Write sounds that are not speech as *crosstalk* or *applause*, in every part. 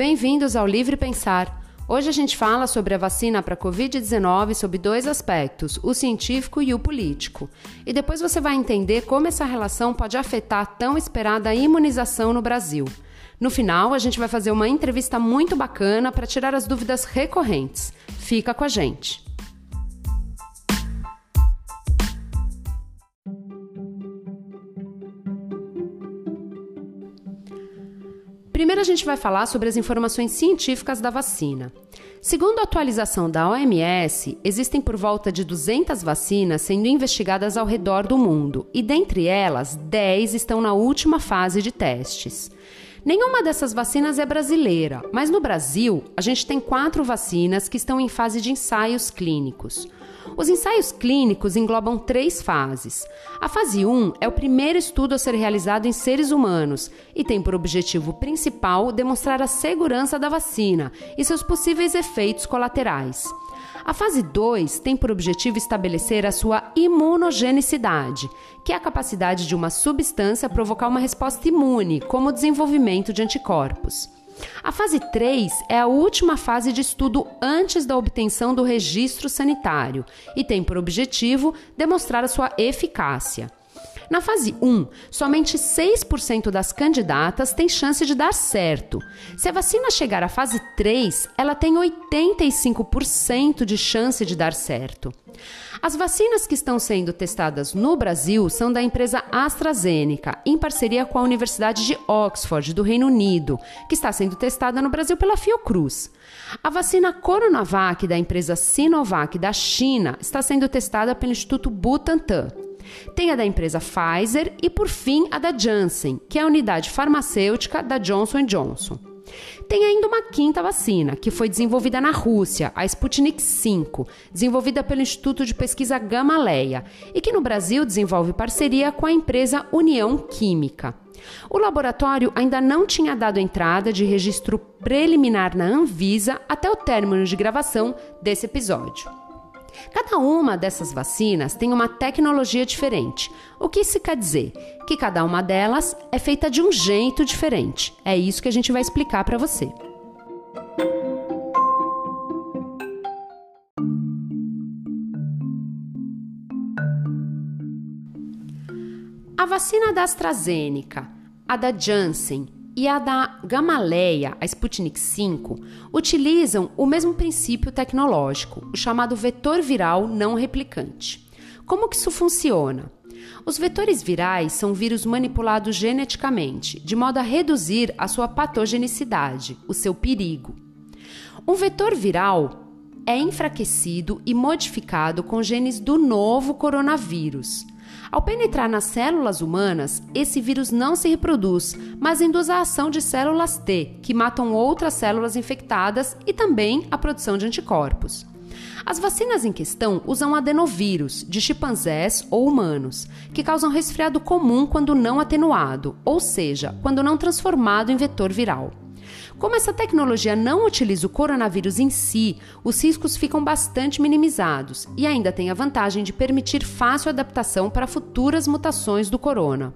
Bem-vindos ao Livre Pensar. Hoje a gente fala sobre a vacina para Covid-19 sob dois aspectos, o científico e o político. E depois você vai entender como essa relação pode afetar a tão esperada imunização no Brasil. No final, a gente vai fazer uma entrevista muito bacana para tirar as dúvidas recorrentes. Fica com a gente. Primeiro, a gente vai falar sobre as informações científicas da vacina. Segundo a atualização da OMS, existem por volta de 200 vacinas sendo investigadas ao redor do mundo, e dentre elas, 10 estão na última fase de testes. Nenhuma dessas vacinas é brasileira, mas no Brasil a gente tem quatro vacinas que estão em fase de ensaios clínicos. Os ensaios clínicos englobam três fases. A fase 1 é o primeiro estudo a ser realizado em seres humanos e tem por objetivo principal demonstrar a segurança da vacina e seus possíveis efeitos colaterais. A fase 2 tem por objetivo estabelecer a sua imunogenicidade, que é a capacidade de uma substância provocar uma resposta imune, como o desenvolvimento de anticorpos. A fase 3 é a última fase de estudo antes da obtenção do registro sanitário e tem por objetivo demonstrar a sua eficácia. Na fase 1, somente 6% das candidatas têm chance de dar certo. Se a vacina chegar à fase 3, ela tem 85% de chance de dar certo. As vacinas que estão sendo testadas no Brasil são da empresa AstraZeneca, em parceria com a Universidade de Oxford, do Reino Unido, que está sendo testada no Brasil pela Fiocruz. A vacina Coronavac da empresa Sinovac da China está sendo testada pelo Instituto Butantan. Tem a da empresa Pfizer e, por fim, a da Janssen, que é a unidade farmacêutica da Johnson Johnson. Tem ainda uma quinta vacina, que foi desenvolvida na Rússia, a Sputnik V, desenvolvida pelo Instituto de Pesquisa Gamaleya, e que no Brasil desenvolve parceria com a empresa União Química. O laboratório ainda não tinha dado entrada de registro preliminar na Anvisa até o término de gravação desse episódio. Cada uma dessas vacinas tem uma tecnologia diferente. O que isso quer dizer? Que cada uma delas é feita de um jeito diferente. É isso que a gente vai explicar para você. A vacina da AstraZeneca, a da Janssen e a da Gamaleya, a Sputnik V, utilizam o mesmo princípio tecnológico, o chamado vetor viral não replicante. Como que isso funciona? Os vetores virais são vírus manipulados geneticamente, de modo a reduzir a sua patogenicidade, o seu perigo. Um vetor viral é enfraquecido e modificado com genes do novo coronavírus. Ao penetrar nas células humanas, esse vírus não se reproduz, mas induz a ação de células T, que matam outras células infectadas e também a produção de anticorpos. As vacinas em questão usam adenovírus de chimpanzés ou humanos, que causam resfriado comum quando não atenuado, ou seja, quando não transformado em vetor viral. Como essa tecnologia não utiliza o coronavírus em si, os riscos ficam bastante minimizados e ainda tem a vantagem de permitir fácil adaptação para futuras mutações do corona.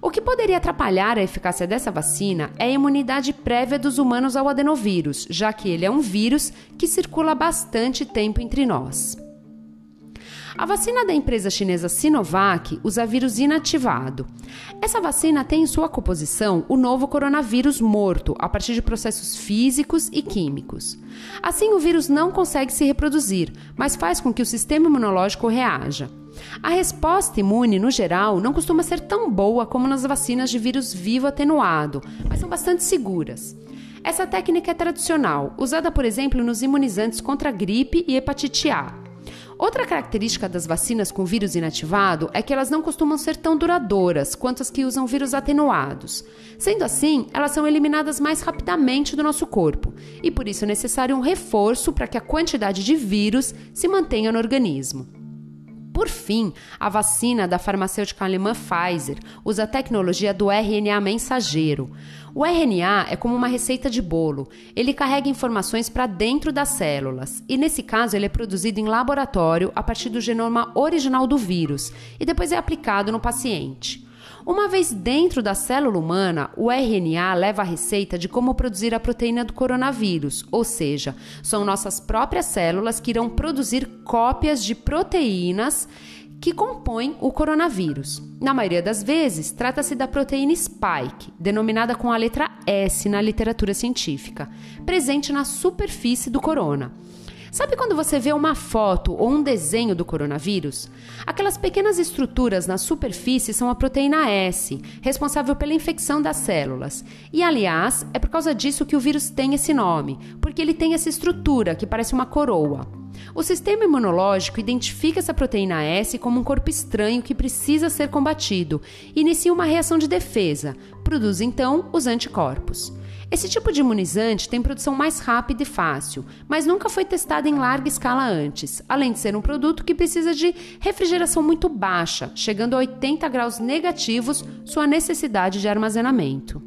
O que poderia atrapalhar a eficácia dessa vacina é a imunidade prévia dos humanos ao adenovírus, já que ele é um vírus que circula bastante tempo entre nós. A vacina da empresa chinesa Sinovac usa vírus inativado. Essa vacina tem em sua composição o novo coronavírus morto, a partir de processos físicos e químicos. Assim, o vírus não consegue se reproduzir, mas faz com que o sistema imunológico reaja. A resposta imune, no geral, não costuma ser tão boa como nas vacinas de vírus vivo atenuado, mas são bastante seguras. Essa técnica é tradicional, usada, por exemplo, nos imunizantes contra gripe e hepatite A. Outra característica das vacinas com vírus inativado é que elas não costumam ser tão duradouras quanto as que usam vírus atenuados. Sendo assim, elas são eliminadas mais rapidamente do nosso corpo e por isso é necessário um reforço para que a quantidade de vírus se mantenha no organismo. Por fim, a vacina da farmacêutica alemã Pfizer usa a tecnologia do RNA mensageiro. O RNA é como uma receita de bolo. Ele carrega informações para dentro das células e, nesse caso, ele é produzido em laboratório a partir do genoma original do vírus e depois é aplicado no paciente. Uma vez dentro da célula humana, o RNA leva a receita de como produzir a proteína do coronavírus, ou seja, são nossas próprias células que irão produzir cópias de proteínas que compõem o coronavírus. Na maioria das vezes, trata-se da proteína spike, denominada com a letra S na literatura científica, presente na superfície do corona. Sabe quando você vê uma foto ou um desenho do coronavírus? Aquelas pequenas estruturas na superfície são a proteína S, responsável pela infecção das células. E aliás, é por causa disso que o vírus tem esse nome, porque ele tem essa estrutura que parece uma coroa. O sistema imunológico identifica essa proteína S como um corpo estranho que precisa ser combatido e inicia uma reação de defesa, produz então os anticorpos. Esse tipo de imunizante tem produção mais rápida e fácil, mas nunca foi testado em larga escala antes, além de ser um produto que precisa de refrigeração muito baixa, chegando a 80 graus negativos sua necessidade de armazenamento.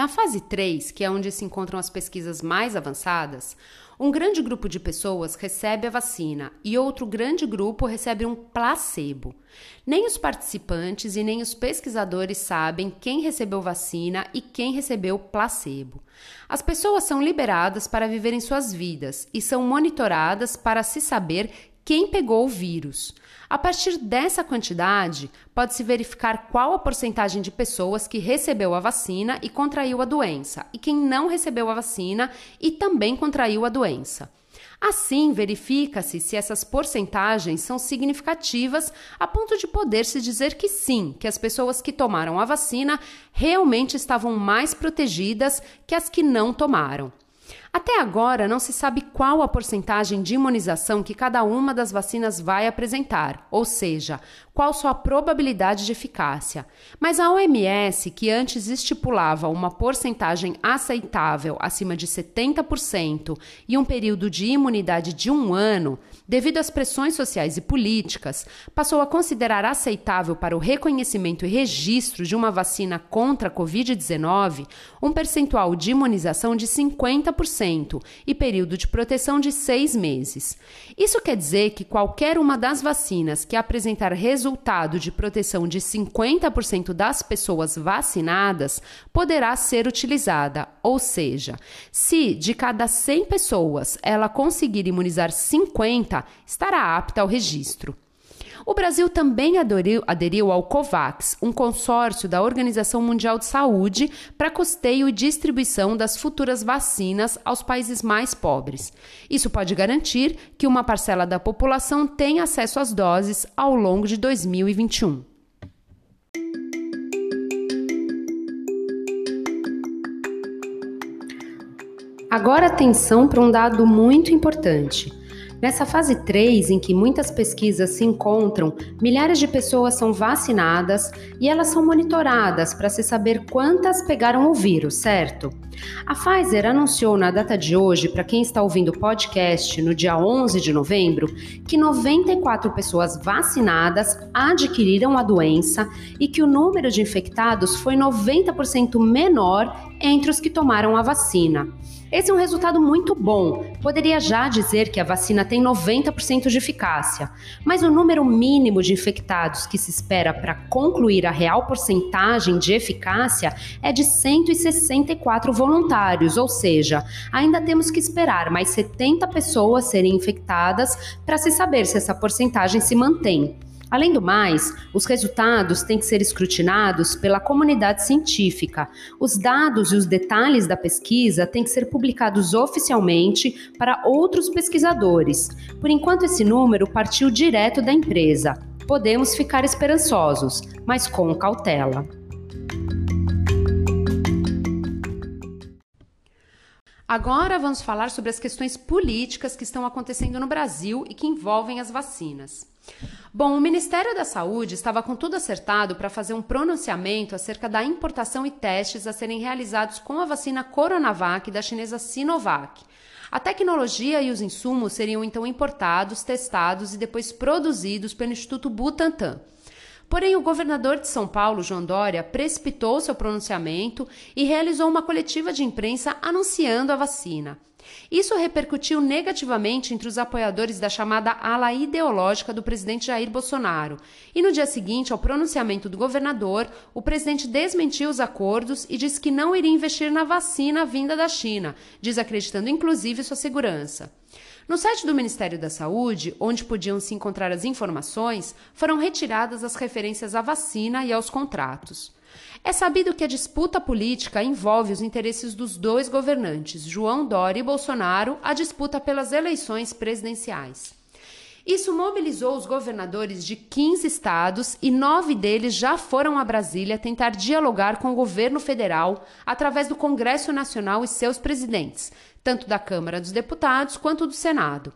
Na fase 3, que é onde se encontram as pesquisas mais avançadas, um grande grupo de pessoas recebe a vacina e outro grande grupo recebe um placebo. Nem os participantes e nem os pesquisadores sabem quem recebeu vacina e quem recebeu placebo. As pessoas são liberadas para viverem suas vidas e são monitoradas para se saber quem pegou o vírus. A partir dessa quantidade, pode-se verificar qual a porcentagem de pessoas que recebeu a vacina e contraiu a doença, e quem não recebeu a vacina e também contraiu a doença. Assim, verifica-se se essas porcentagens são significativas a ponto de poder-se dizer que sim, que as pessoas que tomaram a vacina realmente estavam mais protegidas que as que não tomaram. Até agora, não se sabe qual a porcentagem de imunização que cada uma das vacinas vai apresentar, ou seja, qual sua probabilidade de eficácia. Mas a OMS, que antes estipulava uma porcentagem aceitável acima de 70% e um período de imunidade de um ano, devido às pressões sociais e políticas, passou a considerar aceitável para o reconhecimento e registro de uma vacina contra a Covid-19 um percentual de imunização de 50% e período de proteção de seis meses. Isso quer dizer que qualquer uma das vacinas que apresentar resultado de proteção de 50% das pessoas vacinadas poderá ser utilizada, ou seja, se de cada 100 pessoas ela conseguir imunizar 50, estará apta ao registro. O Brasil também aderiu, aderiu, ao COVAX, um consórcio da Organização Mundial de Saúde para custeio e distribuição das futuras vacinas aos países mais pobres. Isso pode garantir que uma parcela da população tenha acesso às doses ao longo de 2021. Agora atenção para um dado muito importante. Nessa fase 3, em que muitas pesquisas se encontram, milhares de pessoas são vacinadas e elas são monitoradas para se saber quantas pegaram o vírus, certo? A Pfizer anunciou na data de hoje, para quem está ouvindo o podcast, no dia 11 de novembro, que 94 pessoas vacinadas adquiriram a doença e que o número de infectados foi 90% menor entre os que tomaram a vacina. Esse é um resultado muito bom. Poderia já dizer que a vacina tem 90% de eficácia, mas o número mínimo de infectados que se espera para concluir a real porcentagem de eficácia é de 164 voluntários, ou seja, ainda temos que esperar mais 70 pessoas serem infectadas para se saber se essa porcentagem se mantém. Além do mais, os resultados têm que ser escrutinados pela comunidade científica. Os dados e os detalhes da pesquisa têm que ser publicados oficialmente para outros pesquisadores. Por enquanto, esse número partiu direto da empresa. Podemos ficar esperançosos, mas com cautela. Agora vamos falar sobre as questões políticas que estão acontecendo no Brasil e que envolvem as vacinas. Bom, o Ministério da Saúde estava com tudo acertado para fazer um pronunciamento acerca da importação e testes a serem realizados com a vacina Coronavac da chinesa Sinovac. A tecnologia e os insumos seriam então importados, testados e depois produzidos pelo Instituto Butantan. Porém, o governador de São Paulo, João Dória, precipitou seu pronunciamento e realizou uma coletiva de imprensa anunciando a vacina. Isso repercutiu negativamente entre os apoiadores da chamada ala ideológica do presidente Jair Bolsonaro. E no dia seguinte ao pronunciamento do governador, o presidente desmentiu os acordos e disse que não iria investir na vacina vinda da China, desacreditando inclusive sua segurança. No site do Ministério da Saúde, onde podiam se encontrar as informações, foram retiradas as referências à vacina e aos contratos. É sabido que a disputa política envolve os interesses dos dois governantes, João Dória e Bolsonaro, a disputa pelas eleições presidenciais. Isso mobilizou os governadores de 15 estados e nove deles já foram a Brasília tentar dialogar com o governo federal através do Congresso Nacional e seus presidentes, tanto da Câmara dos Deputados quanto do Senado.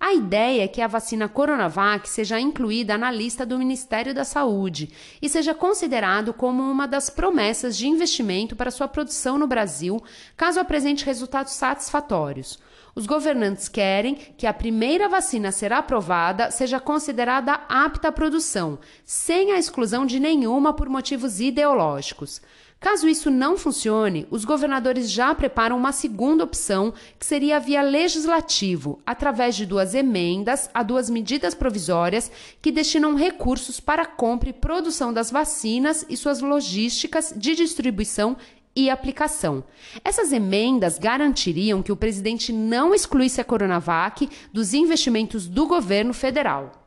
A ideia é que a vacina Coronavac seja incluída na lista do Ministério da Saúde e seja considerado como uma das promessas de investimento para sua produção no Brasil, caso apresente resultados satisfatórios. Os governantes querem que a primeira vacina a ser aprovada seja considerada apta à produção, sem a exclusão de nenhuma por motivos ideológicos. Caso isso não funcione, os governadores já preparam uma segunda opção, que seria via legislativo, através de duas emendas a duas medidas provisórias que destinam recursos para a compra e produção das vacinas e suas logísticas de distribuição e aplicação. Essas emendas garantiriam que o presidente não excluísse a Coronavac dos investimentos do governo federal.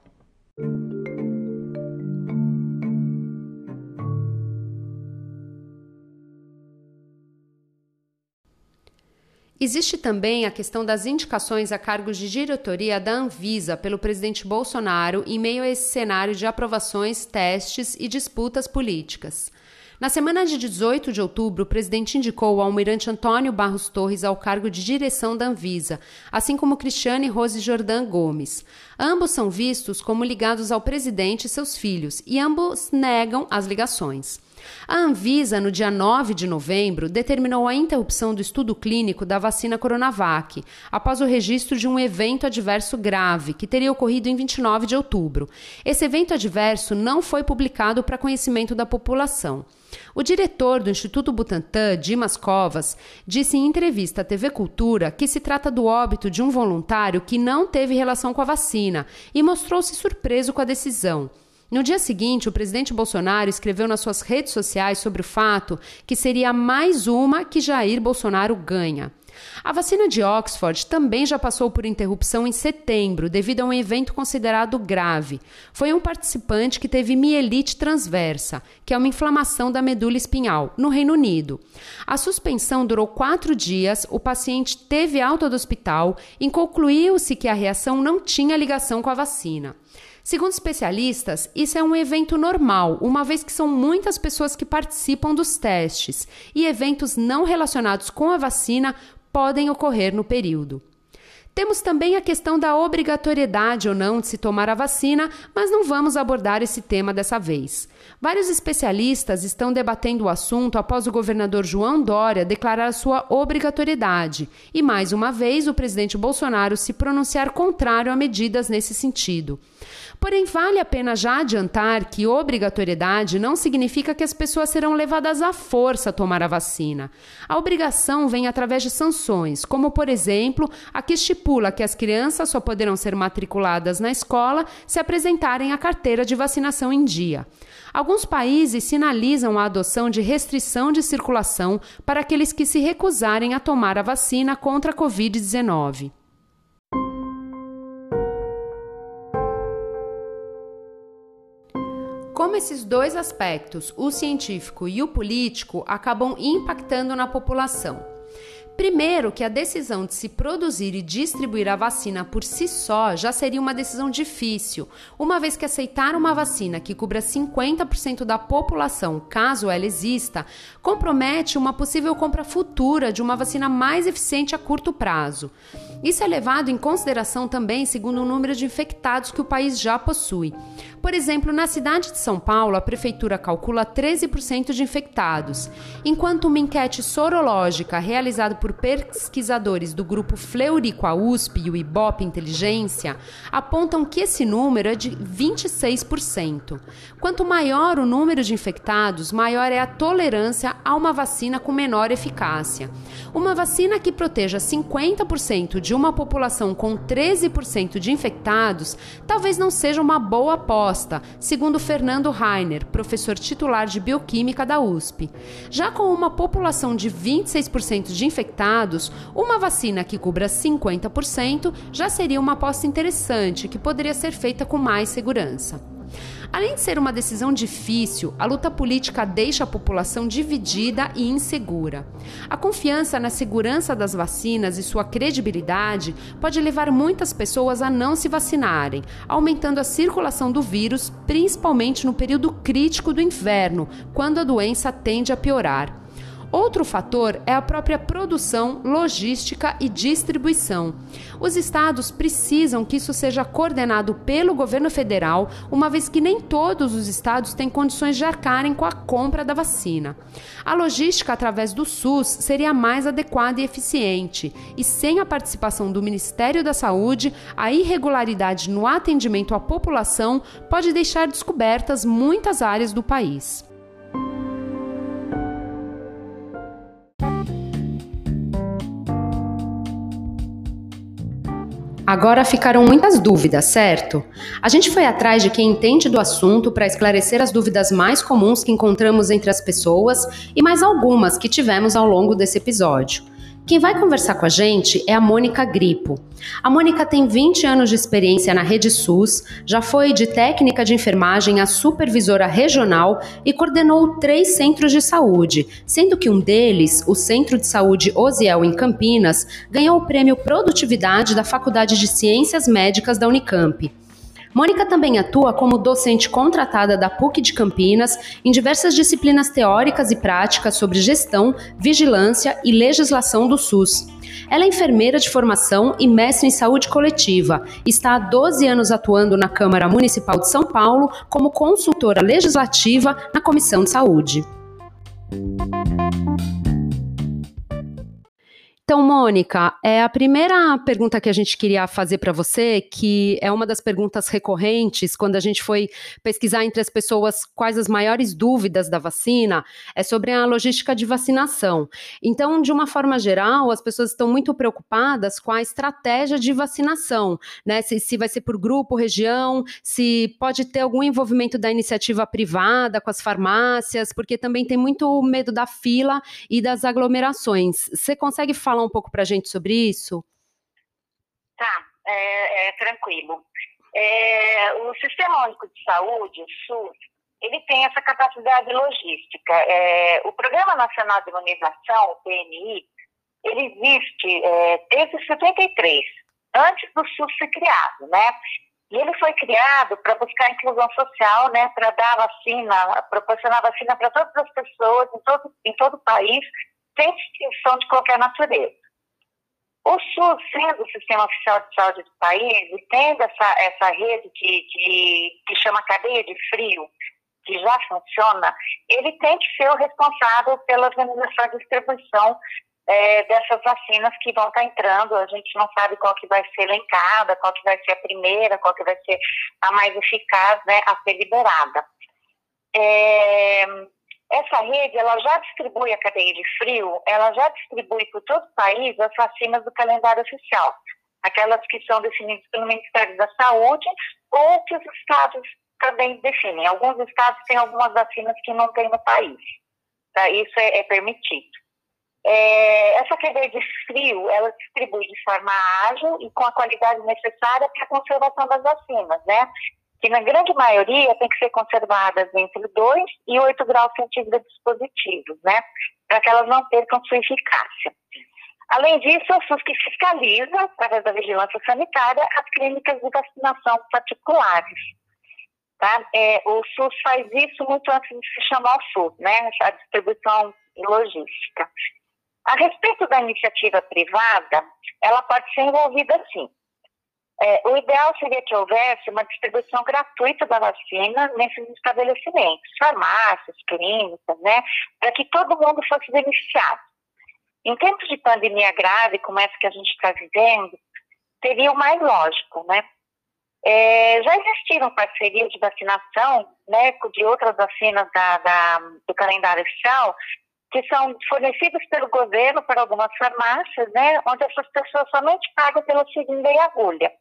Existe também a questão das indicações a cargos de diretoria da Anvisa pelo presidente Bolsonaro em meio a esse cenário de aprovações, testes e disputas políticas. Na semana de 18 de outubro, o presidente indicou o almirante Antônio Barros Torres ao cargo de direção da Anvisa, assim como Cristiane Rose Jordan Gomes. Ambos são vistos como ligados ao presidente e seus filhos, e ambos negam as ligações. A Anvisa, no dia 9 de novembro, determinou a interrupção do estudo clínico da vacina Coronavac, após o registro de um evento adverso grave, que teria ocorrido em 29 de outubro. Esse evento adverso não foi publicado para conhecimento da população. O diretor do Instituto Butantan, Dimas Covas, disse em entrevista à TV Cultura que se trata do óbito de um voluntário que não teve relação com a vacina e mostrou-se surpreso com a decisão. No dia seguinte, o presidente Bolsonaro escreveu nas suas redes sociais sobre o fato que seria mais uma que Jair Bolsonaro ganha. A vacina de Oxford também já passou por interrupção em setembro, devido a um evento considerado grave. Foi um participante que teve mielite transversa, que é uma inflamação da medula espinhal, no Reino Unido. A suspensão durou quatro dias, o paciente teve alta do hospital e concluiu-se que a reação não tinha ligação com a vacina. Segundo especialistas, isso é um evento normal, uma vez que são muitas pessoas que participam dos testes e eventos não relacionados com a vacina podem ocorrer no período. Temos também a questão da obrigatoriedade ou não de se tomar a vacina, mas não vamos abordar esse tema dessa vez. Vários especialistas estão debatendo o assunto após o governador João Dória declarar sua obrigatoriedade e, mais uma vez, o presidente Bolsonaro se pronunciar contrário a medidas nesse sentido. Porém, vale a pena já adiantar que obrigatoriedade não significa que as pessoas serão levadas à força a tomar a vacina. A obrigação vem através de sanções, como, por exemplo, a que estipula que as crianças só poderão ser matriculadas na escola se apresentarem a carteira de vacinação em dia. Alguns países sinalizam a adoção de restrição de circulação para aqueles que se recusarem a tomar a vacina contra a Covid-19. Esses dois aspectos, o científico e o político, acabam impactando na população. Primeiro, que a decisão de se produzir e distribuir a vacina por si só já seria uma decisão difícil, uma vez que aceitar uma vacina que cubra 50% da população, caso ela exista, compromete uma possível compra futura de uma vacina mais eficiente a curto prazo. Isso é levado em consideração também segundo o número de infectados que o país já possui. Por exemplo, na cidade de São Paulo, a prefeitura calcula 13% de infectados, enquanto uma enquete sorológica realizada por pesquisadores do grupo Fleury com a USP e o Ibope Inteligência apontam que esse número é de 26%. Quanto maior o número de infectados, maior é a tolerância a uma vacina com menor eficácia. Uma vacina que proteja 50% de uma população com 13% de infectados talvez não seja uma boa aposta, segundo Fernando Rainer, professor titular de bioquímica da USP. Já com uma população de 26% de infectados, uma vacina que cubra 50% já seria uma aposta interessante que poderia ser feita com mais segurança. Além de ser uma decisão difícil, a luta política deixa a população dividida e insegura. A confiança na segurança das vacinas e sua credibilidade pode levar muitas pessoas a não se vacinarem, aumentando a circulação do vírus, principalmente no período crítico do inverno, quando a doença tende a piorar. Outro fator é a própria produção, logística e distribuição. Os estados precisam que isso seja coordenado pelo governo federal, uma vez que nem todos os estados têm condições de arcarem com a compra da vacina. A logística através do SUS seria mais adequada e eficiente, e sem a participação do Ministério da Saúde, a irregularidade no atendimento à população pode deixar descobertas muitas áreas do país. Agora ficaram muitas dúvidas, certo? A gente foi atrás de quem entende do assunto para esclarecer as dúvidas mais comuns que encontramos entre as pessoas e mais algumas que tivemos ao longo desse episódio. Quem vai conversar com a gente é a Mônica Gripo. A Mônica tem 20 anos de experiência na Rede SUS, já foi de técnica de enfermagem a supervisora regional e coordenou três centros de saúde, sendo que um deles, o Centro de Saúde Osiel em Campinas, ganhou o prêmio Produtividade da Faculdade de Ciências Médicas da Unicamp. Mônica também atua como docente contratada da PUC de Campinas em diversas disciplinas teóricas e práticas sobre gestão, vigilância e legislação do SUS. Ela é enfermeira de formação e mestre em saúde coletiva. Está há 12 anos atuando na Câmara Municipal de São Paulo como consultora legislativa na Comissão de Saúde. Então, Mônica, é a primeira pergunta que a gente queria fazer para você, que é uma das perguntas recorrentes quando a gente foi pesquisar entre as pessoas quais as maiores dúvidas da vacina, é sobre a logística de vacinação. Então, de uma forma geral, as pessoas estão muito preocupadas com a estratégia de vacinação, né? Se, se vai ser por grupo, região, se pode ter algum envolvimento da iniciativa privada com as farmácias, porque também tem muito medo da fila e das aglomerações. Você consegue falar falar um pouco para a gente sobre isso? Tá, é, é tranquilo. É, o Sistema Único de Saúde, o SUS, ele tem essa capacidade logística. É, o Programa Nacional de Imunização, o PNI, ele existe é, desde 73, antes do SUS ser criado, né? E ele foi criado para buscar inclusão social, né, para dar vacina, proporcionar vacina para todas as pessoas em todo, em todo o país, sem distinção de qualquer natureza. O SUS, sendo o sistema oficial de saúde do país, e tendo essa, essa rede de, de, que chama cadeia de frio, que já funciona, ele tem que ser o responsável pela organização e distribuição é, dessas vacinas que vão estar entrando. A gente não sabe qual que vai ser elencada, qual que vai ser a primeira, qual que vai ser a mais eficaz né, a ser liberada. É, essa rede, ela já distribui a cadeia de frio, ela já distribui por todo o país as vacinas do calendário oficial, aquelas que são definidas pelo Ministério da Saúde ou que os estados também definem. Alguns estados têm algumas vacinas que não tem no país. Tá? Isso é, é permitido. É, essa cadeia de frio, ela distribui de forma ágil e com a qualidade necessária para a conservação das vacinas, né? Que na grande maioria tem que ser conservadas entre 2 e 8 graus centígrados positivos, né? Para que elas não percam sua eficácia. Além disso, SUS que fiscaliza, através da vigilância sanitária, as clínicas de vacinação particulares. Tá? É, o SUS faz isso muito antes de se chamar o SUS, né? A distribuição e logística. A respeito da iniciativa privada, ela pode ser envolvida sim. É, o ideal seria que houvesse uma distribuição gratuita da vacina nesses estabelecimentos, farmácias, clínicas, né, para que todo mundo fosse beneficiado. Em tempos de pandemia grave, como essa que a gente está vivendo, seria o mais lógico, né? É, já existiram parcerias de vacinação, né, de outras vacinas da, da, do calendário oficial, que são fornecidas pelo governo para algumas farmácias, né, onde essas pessoas somente pagam pela seringa e agulha.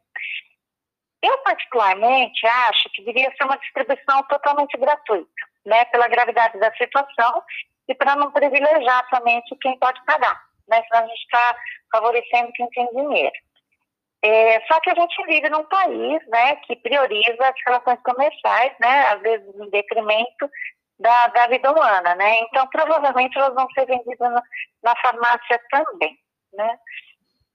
Eu, particularmente, acho que deveria ser uma distribuição totalmente gratuita, né, pela gravidade da situação e para não privilegiar somente quem pode pagar, né, senão a gente está favorecendo quem tem dinheiro. É, só que a gente vive num país né, que prioriza as relações comerciais, né, às vezes em detrimento da, da vida humana. Né? Então, provavelmente, elas vão ser vendidas na, na farmácia também. Né?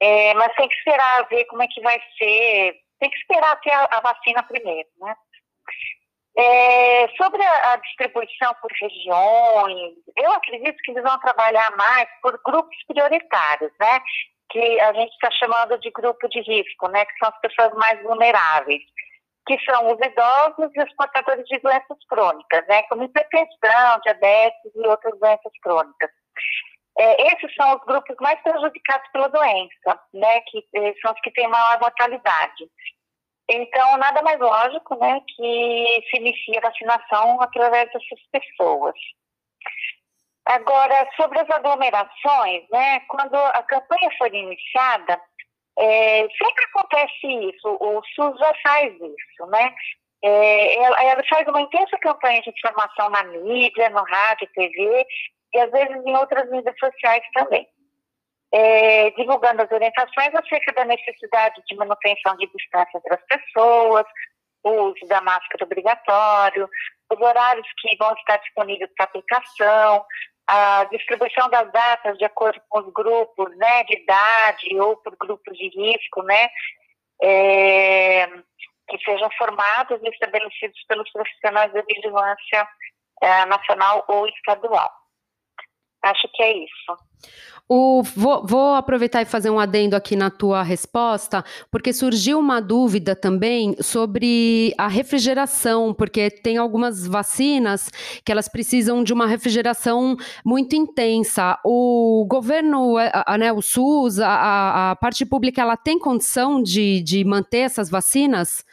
É, mas tem que esperar ver como é que vai ser, tem que esperar ter a, a vacina primeiro. Né? É, sobre a, a, distribuição por regiões, eu acredito que eles vão trabalhar mais por grupos prioritários, né? que a gente está chamando de grupo de risco, né, que são as pessoas mais vulneráveis, que são os idosos e os portadores de doenças crônicas, né, como hipertensão, diabetes e outras doenças crônicas. É, esses são os grupos mais prejudicados pela doença, né, que eh, são os que têm maior mortalidade. Então, nada mais lógico, né, que se inicie a vacinação através dessas pessoas. Agora, sobre as aglomerações, né, quando a campanha foi iniciada, é, sempre acontece isso, o SUS já faz isso, né? É, ela, ela, faz uma intensa campanha de informação na mídia, no rádio, TV e às vezes em outras mídias sociais também. É, divulgando as orientações acerca da necessidade de manutenção de distância entre as pessoas, o uso da máscara obrigatório, os horários que vão estar disponíveis para aplicação, a distribuição das datas de acordo com os grupos, né, de idade ou por grupos de risco, né, é, que sejam formados e estabelecidos pelos profissionais da vigilância é, nacional ou estadual. Acho que é isso. O, vou, vou, aproveitar e fazer um adendo aqui na tua resposta, porque surgiu uma dúvida também sobre a refrigeração, porque tem algumas vacinas que elas precisam de uma refrigeração muito intensa. O governo, a, a, né, o SUS, a, a, parte pública, ela tem condição de, de manter essas vacinas?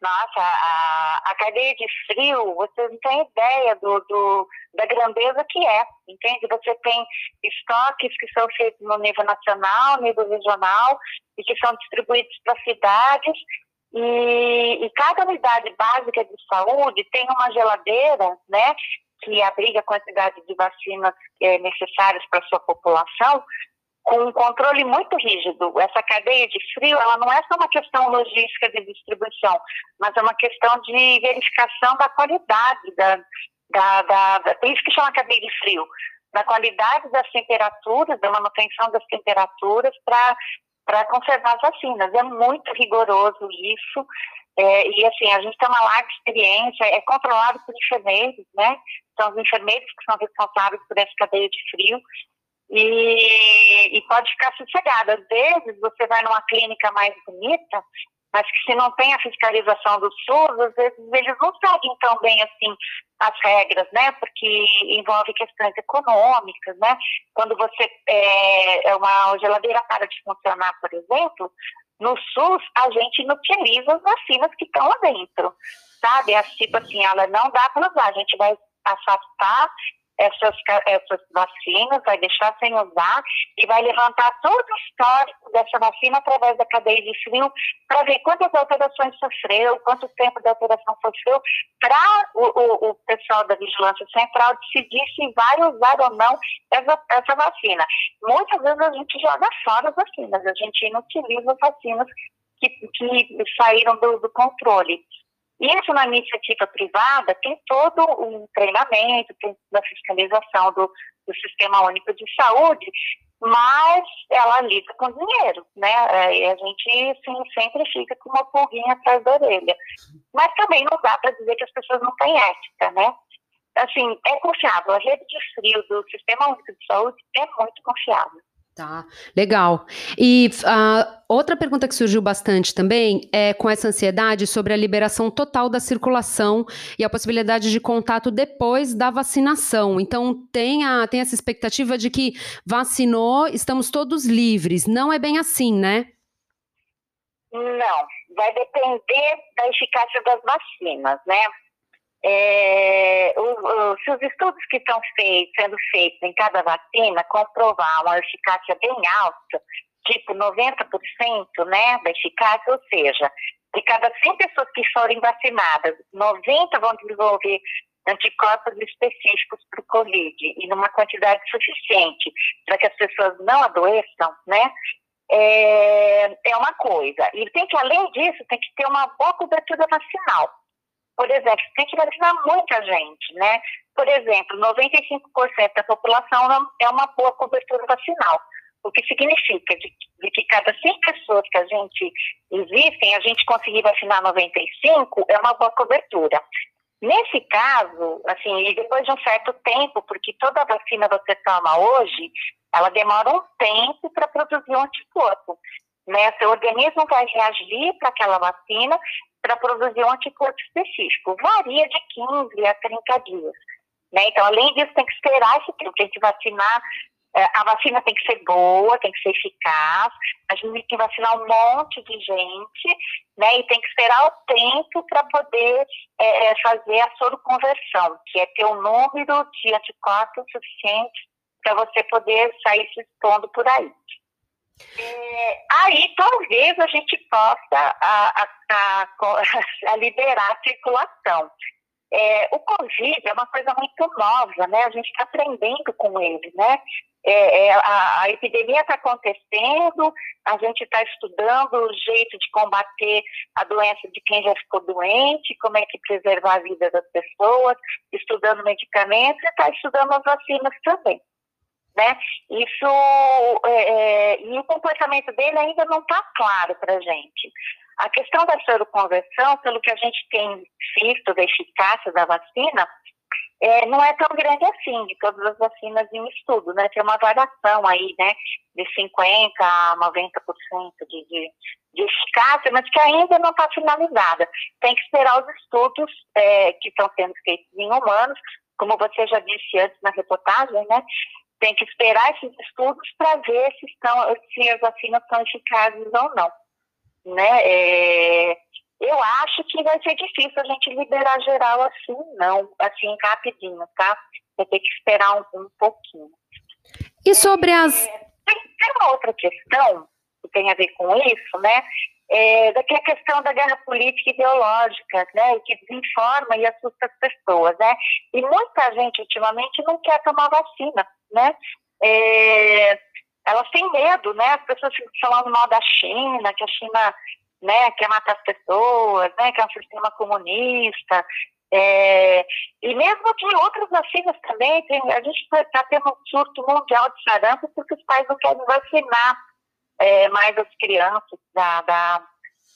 Nossa, a, a cadeia de frio, vocês não têm ideia do, do, da grandeza que é, entende? Você tem estoques que são feitos no nível nacional, nível regional, e que são distribuídos para cidades, e, e cada unidade básica de saúde tem uma geladeira, né, que abriga a quantidade de vacinas é, necessárias para sua população, com um controle muito rígido. Essa cadeia de frio, ela não é só uma questão logística de distribuição, mas é uma questão de verificação da qualidade da, da, da, da por isso que chama de frio, da qualidade das temperaturas, da manutenção das temperaturas para conservar as vacinas. É muito rigoroso isso. É, e assim, a gente tem uma larga experiência, é controlado por enfermeiros, né? São os enfermeiros que são responsáveis por essa cadeia de frio e, e pode ficar sossegada. Às vezes você vai numa clínica mais bonita, mas que se não tem a fiscalização do SUS, às vezes eles não seguem tão bem assim as regras, né? Porque envolve questões econômicas, né? Quando você é, é uma geladeira para de funcionar, por exemplo, no SUS a gente inutiliza as vacinas que estão lá dentro, sabe? É tipo assim, ela não dá para usar, a gente vai afastar essas, essas vacinas, vai deixar sem usar e vai levantar todo o histórico dessa vacina através da cadeia de frio para ver quantas alterações sofreu, quanto tempo de alteração sofreu, para o, o, o, pessoal da Vigilância Central decidir se vai usar ou não essa, essa vacina. Muitas vezes a gente joga fora as vacinas, a gente inutiliza as vacinas que, que saíram do, do controle. Isso na iniciativa privada tem todo um treinamento, tem da fiscalização do, do Sistema Único de Saúde, mas ela lida com dinheiro, né? É, e a gente sempre fica com uma pulguinha atrás da orelha. Mas também não dá para dizer que as pessoas não têm ética, né? assim, é confiável. A rede de frio do Sistema Único de Saúde é muito confiável. Tá, legal. E uh, outra pergunta que surgiu bastante também é com essa ansiedade sobre a liberação total da circulação e a possibilidade de contato depois da vacinação. Então, tem, a, tem essa expectativa de que vacinou, estamos todos livres. Não é bem assim, né? Não, vai depender da eficácia das vacinas, né? É, se os estudos que estão feitos, sendo feitos em cada vacina comprovar uma eficácia bem alta, tipo 90% né, da eficácia, ou seja, de cada 100 pessoas que forem vacinadas, 90 vão desenvolver anticorpos específicos para o Covid e numa quantidade suficiente para que as pessoas não adoeçam, né? É, é uma coisa. E tem que, além disso, tem que ter uma boa cobertura vacinal. Por exemplo, tem que vacinar muita gente, né? Por exemplo, 95% da população é uma boa cobertura vacinal, o que significa de, de, que cada 100 pessoas que a gente existem, a gente conseguir vacinar 95 é uma boa cobertura. Nesse caso, assim, e depois de um certo tempo, porque toda vacina você toma hoje, ela demora um tempo para produzir um anticorpo. Né? Seu organismo vai reagir para aquela vacina para produzir um anticorpo específico. Varia de 15 a 30 dias. Né? Então, além disso, tem que esperar esse tempo. Tem que vacinar. É, a vacina tem que ser boa, tem que ser eficaz. A gente tem que vacinar um monte de gente, né? E tem que esperar o tempo para poder é, fazer a soroconversão, que é ter um número de anticorpos suficiente para você poder sair se expondo por aí. É, aí talvez a gente possa a, a, *laughs* a, liberar a circulação. É, o Covid é uma coisa muito nova, né? A gente está aprendendo com ele, né? É, é, a, a, epidemia está acontecendo, a gente está estudando o jeito de combater a doença de quem já ficou doente, como é que preservar a vida das pessoas, estudando medicamentos e está estudando as vacinas também né? Isso é, é, e o comportamento dele ainda não está claro para gente. A questão da soroconversão, pelo que a gente tem visto da eficácia da vacina, é, não é tão grande assim, de todas as vacinas em estudo, né? Tem uma variação aí, né, de 50% a 90% de, de, de eficácia, mas que ainda não está finalizada. Tem que esperar os estudos é, que estão sendo feitos em humanos, como você já disse antes na reportagem, né? Tem que esperar esses estudos para ver se, estão, se as vacinas são eficazes ou não. Né? É, eu acho que vai ser difícil a gente liberar geral assim, não, assim rapidinho, tá? Vai ter que esperar um, um pouquinho. E sobre as. É, tem, tem, uma outra questão que tem a ver com isso, né? É, daqui a questão da guerra política e ideológica, né? Que desinforma e assusta as pessoas, né? E muita gente ultimamente não quer tomar vacina né? É, elas têm medo, né? As pessoas ficam falando mal da China, que a China né, quer matar as pessoas, né, que é um sistema comunista. É, e mesmo de outras vacinas também, tem, a gente está tendo um surto mundial de sarampo porque os pais não querem vacinar é, mais as crianças da, da,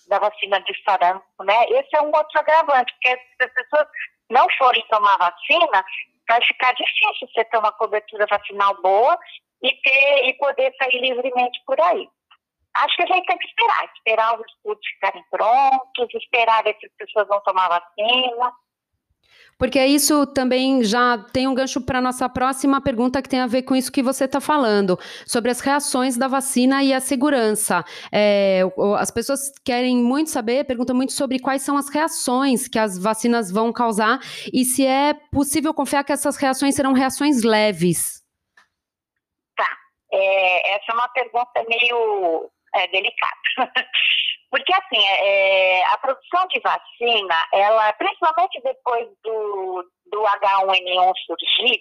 da, vacina de sarampo, né? Esse é um outro agravante, porque se as pessoas não forem tomar vacina, vai ficar difícil você ter uma cobertura vacinal boa e ter e poder sair livremente por aí. Acho que a gente tem que esperar, esperar os estudos ficarem prontos, esperar ver se as pessoas vão tomar vacina. Porque isso também já tem um gancho para a nossa próxima pergunta que tem a ver com isso que você está falando, sobre as reações da vacina e a segurança. É, as pessoas querem muito saber, perguntam muito sobre quais são as reações que as vacinas vão causar e se é possível confiar que essas reações serão reações leves. Tá. É, essa é uma pergunta meio é, delicada. *laughs* Porque, assim, é, é, a produção de vacina, ela, principalmente depois do, do H1N1 surgir,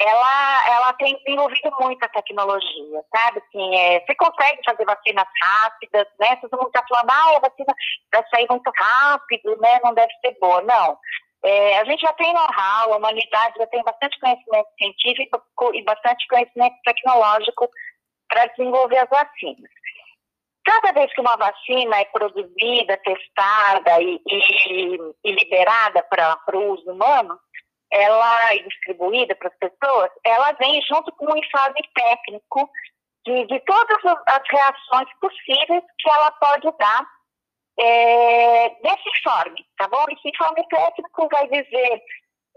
ela, ela tem desenvolvido muita tecnologia, sabe? Assim, é, você consegue fazer vacinas rápidas, né? Todo mundo está falando, ah, a vacina vai sair muito rápido, né? Não deve ser boa. Não. É, a gente já tem know-how, a humanidade já tem bastante conhecimento científico e bastante conhecimento tecnológico para desenvolver as vacinas. Cada vez que uma vacina é produzida, testada e, e, e liberada para o uso humano, ela é distribuída para as pessoas, ela vem junto com um informe técnico de, de todas as reações possíveis que ela pode dar é, desse informe, tá bom? Esse informe técnico vai dizer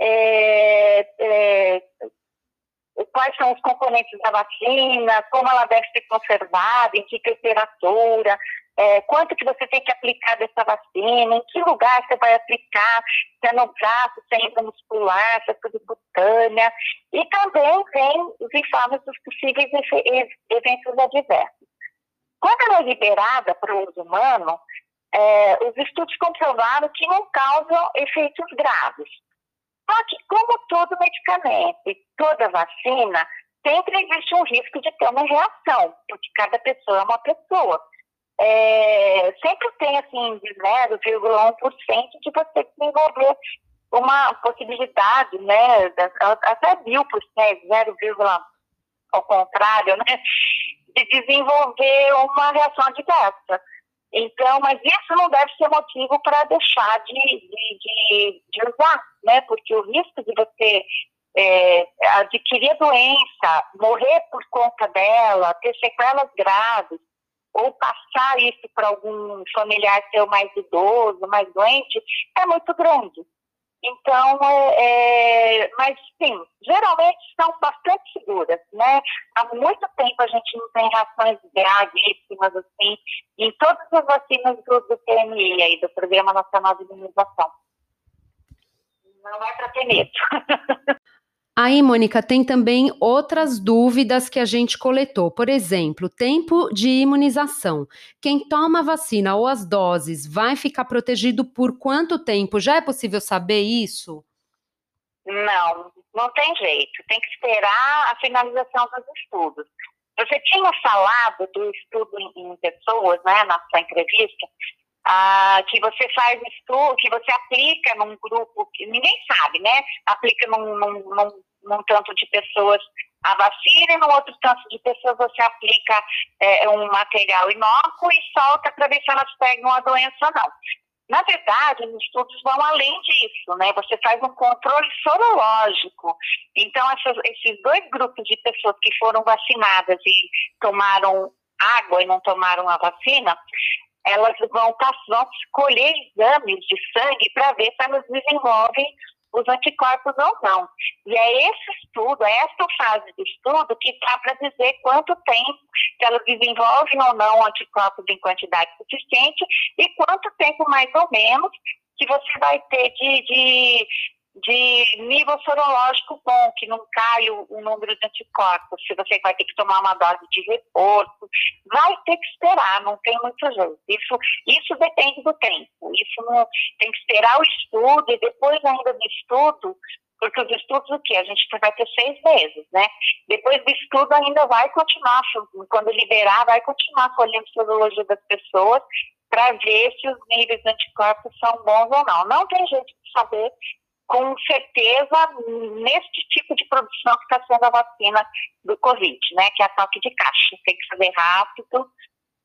é, é, quais são os componentes da vacina, como ela deve ser conservada, em que temperatura, é, quanto que você tem que aplicar dessa vacina, em que lugar você vai aplicar, se é no braço, se é ainda muscular, se é subcutânea, e também vem os informes dos possíveis eventos adversos. Quando ela é liberada para o uso humano, é, os estudos comprovaram que não causam efeitos graves. Só que, como todo medicamento e toda vacina, sempre existe um risco de ter uma reação, porque cada pessoa é uma pessoa. É, sempre tem, assim, de 0,1% de você desenvolver uma possibilidade, né, até mil por cento, 0, ao contrário, né, de desenvolver uma reação adversa. Então, mas isso não deve ser motivo para deixar de, de, de, de, usar, né? Porque o risco de você é, adquirir a doença, morrer por conta dela, ter sequelas graves, ou passar isso para algum familiar seu mais idoso, mais doente, é muito grande. Então, é, é, mas sim, geralmente são bastante seguras, né? Há muito tempo a gente não tem reações gravíssimas, assim, em todas as vacinas do, do PMI aí, do Programa Nacional de Imunização. Não é para ter medo. *laughs* Aí, Mônica, tem também outras dúvidas que a gente coletou. Por exemplo, tempo de imunização. Quem toma vacina ou as doses vai ficar protegido por quanto tempo? Já é possível saber isso? Não, não tem jeito. Tem que esperar a finalização dos estudos. Você tinha falado do estudo em pessoas, né, na sua entrevista, ah, que você faz estudo, que você aplica num grupo que ninguém sabe, né? Aplica num, num, num, num tanto de pessoas a vacina e no outro tanto de pessoas você aplica é, um material inócuo e solta para ver se elas pegam a doença ou não. Na verdade, os estudos vão além disso, né? Você faz um controle sorológico. Então, essas, esses dois grupos de pessoas que foram vacinadas e tomaram água e não tomaram a vacina, elas vão, vão colher exames de sangue para ver se elas desenvolvem os anticorpos ou não. E é esse estudo, é essa fase de estudo que está para dizer quanto tempo que elas desenvolvem ou não anticorpos em quantidade suficiente e quanto tempo mais ou menos que você vai ter de, de de nível sorológico bom, que não cai o, o, número de anticorpos, se você vai ter que tomar uma dose de reforço, vai ter que esperar, não tem muito jeito. Isso, isso depende do tempo, isso não, tem que esperar o estudo e depois ainda do estudo, porque os estudos o quê? A gente vai ter seis meses, né? Depois do estudo ainda vai continuar, quando liberar, vai continuar colhendo sorologia das pessoas para ver se os níveis de anticorpos são bons ou não. Não tem jeito de saber com certeza neste tipo de produção que está sendo a vacina do Covid, né? Que é a toque de caixa. Tem que fazer rápido,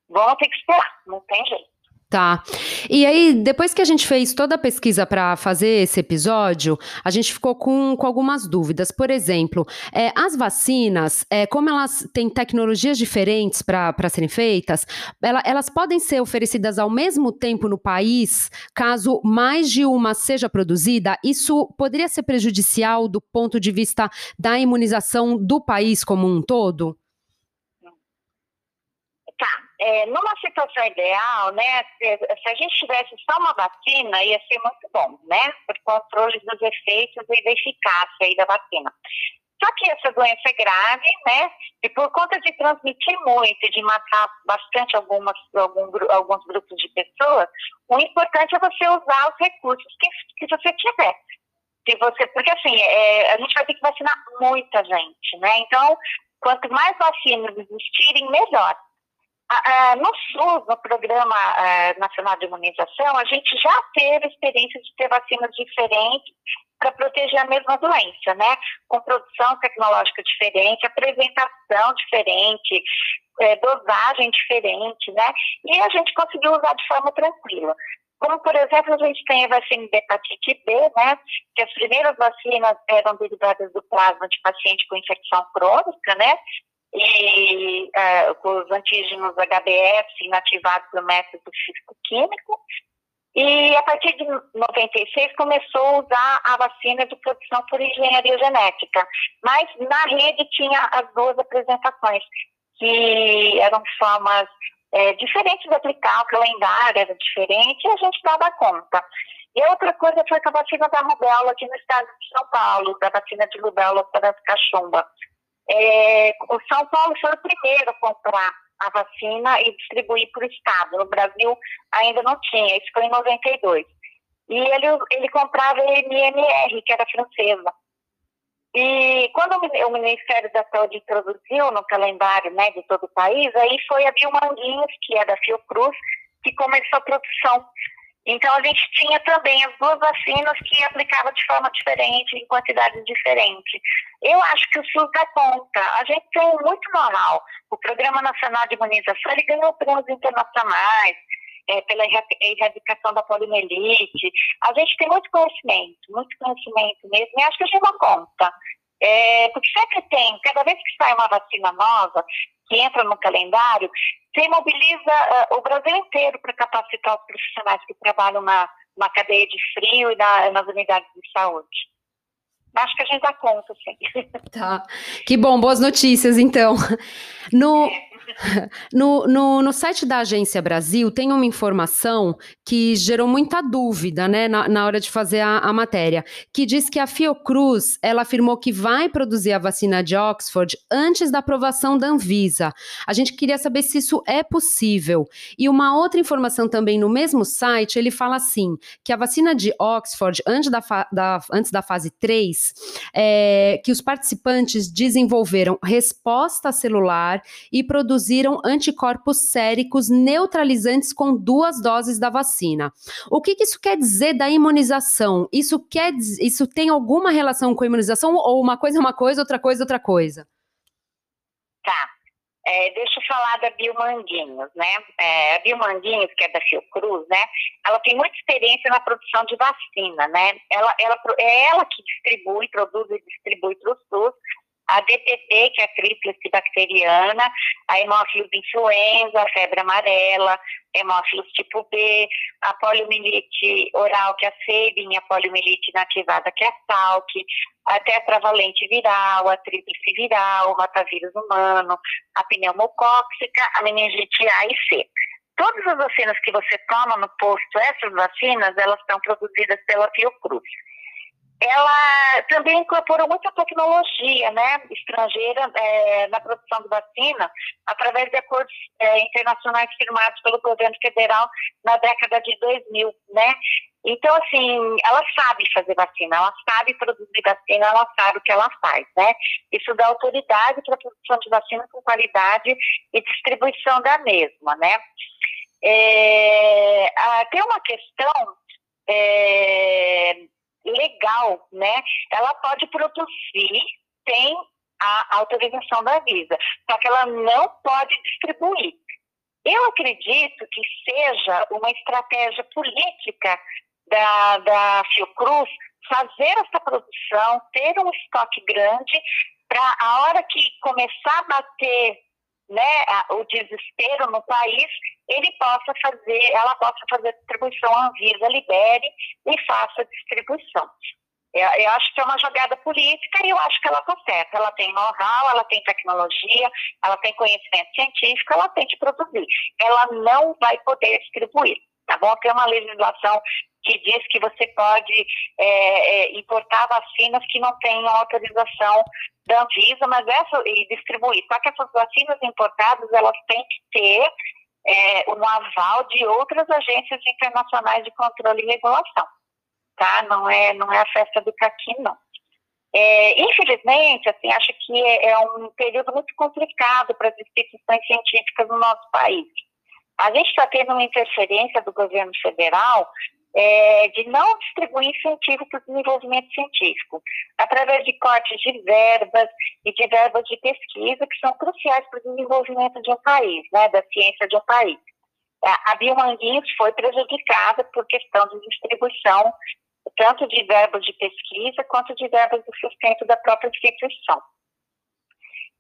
vão ter que esperar, não tem jeito. Tá. E aí, depois que a gente fez toda a pesquisa para fazer esse episódio, a gente ficou com, com algumas dúvidas. Por exemplo, é, as vacinas, é, como elas têm tecnologias diferentes para serem feitas, ela, elas podem ser oferecidas ao mesmo tempo no país, caso mais de uma seja produzida? Isso poderia ser prejudicial do ponto de vista da imunização do país como um todo? É, numa situação ideal, né, se, se, a gente tivesse só uma vacina, ia ser muito bom, né, por controle dos efeitos e da eficácia da vacina. Só que essa doença é grave, né, e por conta de transmitir muito e de matar bastante algumas, algum, alguns grupos de pessoas, o importante é você usar os recursos que, que você tiver. Se você, porque assim, é, a gente vai ter que vacinar muita gente, né, então, quanto mais vacinas existirem, melhor. No SUS, no Programa eh, Nacional de Imunização, a gente já teve experiência de ter vacinas diferentes para proteger a mesma doença, né? Com produção tecnológica diferente, apresentação diferente, é, dosagem diferente, né? E a gente conseguiu usar de forma tranquila. Como, por exemplo, a gente tem a vacina de hepatite B, né, que as primeiras vacinas eram derivadas do plasma de paciente com infecção crônica, né, e uh, com os antígenos HBS inativados pelo método físico-químico. E a partir de 96 começou a usar a vacina de produção por engenharia genética. Mas na rede tinha as duas apresentações, que eram formas é, diferentes de aplicar, o calendário era diferente e a gente dava conta. E outra coisa foi com a vacina da rubéola aqui no estado de São Paulo, da vacina de rubéola para a cachumba. É, o São Paulo foi o primeiro a comprar a vacina e distribuir para o Estado. No Brasil ainda não tinha, isso foi em 92. E ele, ele comprava a MMR, que era francesa. E quando o Ministério da Saúde introduziu no calendário né, de todo o país, aí foi a Biomanguinhos, que é da Fiocruz, que começou a produção então, a gente tinha também as duas vacinas que aplicava de forma diferente, em quantidades diferentes. Eu acho que o SUS dá conta. A gente tem muito know O Programa Nacional de Imunização, ele ganhou prêmios internacionais, é, pela erradicação da poliomielite. A gente tem muito conhecimento, muito conhecimento mesmo, e acho que a gente dá conta. É, porque sempre tem, cada vez que sai uma vacina nova, que entra no calendário, você mobiliza uh, o Brasil inteiro para capacitar os profissionais que trabalham na, na cadeia de frio e na, nas unidades de saúde. Acho que a gente dá conta, sim. *laughs* Tá. Que bom, boas notícias, então. No, é. *laughs* No, no, no, site da Agência Brasil tem uma informação que gerou muita dúvida né, na, na hora de fazer a, a, matéria, que diz que a Fiocruz ela afirmou que vai produzir a vacina de Oxford antes da aprovação da Anvisa. A gente queria saber se isso é possível. E uma outra informação também no mesmo site, ele fala assim, que a vacina de Oxford, antes da, da antes da fase 3, é, que os participantes desenvolveram resposta celular e produziram anticorpos séricos neutralizantes com duas doses da vacina. O que, que isso quer dizer da imunização? Isso, quer, isso tem alguma relação com a imunização ou uma coisa é uma coisa, outra coisa é outra coisa? Tá. É, deixa eu falar da Biomanguinhos, né? É, a Biomanguinhos, que é da Fiocruz, né? Ela tem muita experiência na produção de vacina, né? Ela, ela, é ela que distribui, produz e distribui para o SUS a DTT, que é a tríplice bacteriana, a hemófilos influenza, a febre amarela, hemófilos tipo B, a poliomielite oral, que é a Sabin, a poliomielite inativada, que é a Salk, a tetravalente viral, a tríplice viral, o rotavírus humano, a pneumocóxica, a meningite A e C. Todas as vacinas que você toma no posto, essas vacinas, elas são produzidas pela Fiocruz ela também incorporou muita tecnologia né, estrangeira é, na produção de vacina, através de acordos é, internacionais firmados pelo governo federal na década de 2000, né? Então, assim, ela sabe fazer vacina, ela sabe produzir vacina, ela sabe o que ela faz, né? Isso dá autoridade para a produção de vacina com qualidade e distribuição da mesma, né? É, a, tem uma questão é, legal, né? Ela pode produzir sem a autorização da Visa, só que ela não pode distribuir. Eu acredito que seja uma estratégia política da, da Fiocruz fazer essa produção, ter um estoque grande, para a hora que começar a bater né, o desespero no país, ele possa fazer, ela possa fazer distribuição, a Anvisa libere e faça distribuição. Eu, eu, acho que é uma jogada política e eu acho que ela está certa. Ela tem know-how, ela tem tecnologia, ela tem conhecimento científico, ela tem que produzir. Ela não vai poder distribuir, tá bom? Tem uma legislação que diz que você pode é, é, importar vacinas que não tenham autorização da Anvisa, mas essa e distribuir. Só que essas vacinas importadas elas têm que ter é, um aval de outras agências internacionais de controle e regulação, tá? Não é não é a festa do caqui não. É, infelizmente, assim, acho que é, é um período muito complicado para as instituições científicas no nosso país. A gente está tendo uma interferência do governo federal é, de não distribuir incentivo para o desenvolvimento científico, através de cortes de verbas e de verbas de pesquisa que são cruciais para o desenvolvimento de um país, né, da ciência de um país. a Biomanguinhos foi prejudicada por questão de distribuição tanto de verbos de pesquisa quanto de verbos de sustento da própria instituição.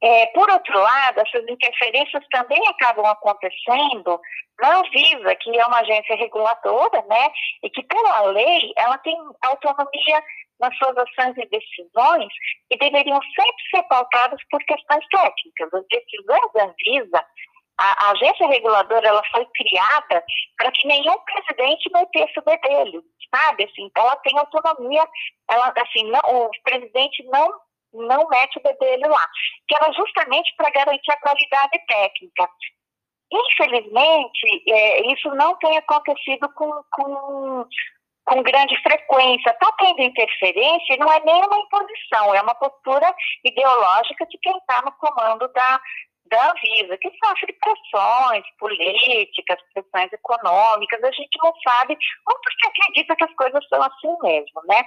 É, por outro lado, essas interferências também acabam acontecendo na Anvisa, que é uma agência reguladora, né, e que pela lei ela tem autonomia nas suas ações e decisões e deveriam sempre ser pautadas por questões técnicas. As decisões da Anvisa, a, a agência reguladora, ela foi criada para que nenhum presidente metesse o dedo, sabe? Assim, ela tem autonomia, ela, assim, não, o presidente não não mete o bedelho lá, que era justamente para garantir a qualidade técnica. Infelizmente, é, isso não tem acontecido com, com, com grande frequência. Está tendo interferência e não é nem uma imposição, é uma postura ideológica de quem está no comando da, da Anvisa, que sofre pressões políticas, pressões econômicas, a gente não sabe, ou porque acredita que as coisas são assim mesmo, né?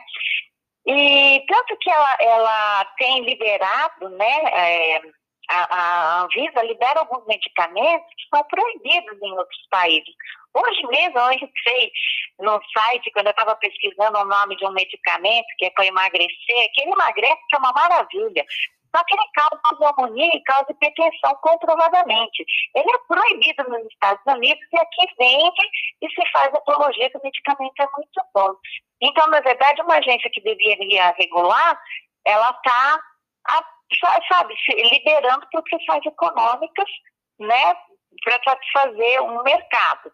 E tanto que ela, ela tem liberado, né, é, a, a Anvisa libera alguns medicamentos que são proibidos em outros países. Hoje mesmo eu entrei no site, quando eu estava pesquisando o nome de um medicamento que é para emagrecer, que ele emagrece, que é uma maravilha. Só que ele causa pneumonia e causa hipertensão comprovadamente. Ele é proibido nos Estados Unidos e aqui vende e se faz apologia que o medicamento é muito bom. Então, na verdade, uma agência que deveria regular, ela está, sabe, liberando por questões econômicas, né, para satisfazer um mercado.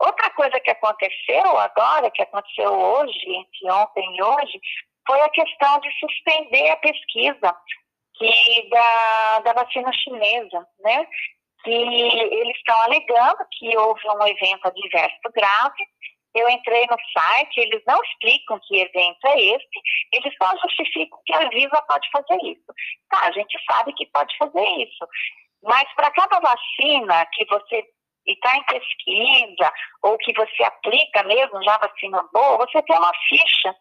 Outra coisa que aconteceu agora, que aconteceu hoje, entre ontem e hoje, foi a questão de suspender a pesquisa da, da vacina chinesa, né? Que eles estão alegando que houve um evento adverso grave. Eu entrei no site, eles não explicam que evento é esse, eles só justificam que a Visa pode fazer isso. Tá, a gente sabe que pode fazer isso. Mas para cada vacina que você está em pesquisa ou que você aplica mesmo já vacina boa, você tem uma ficha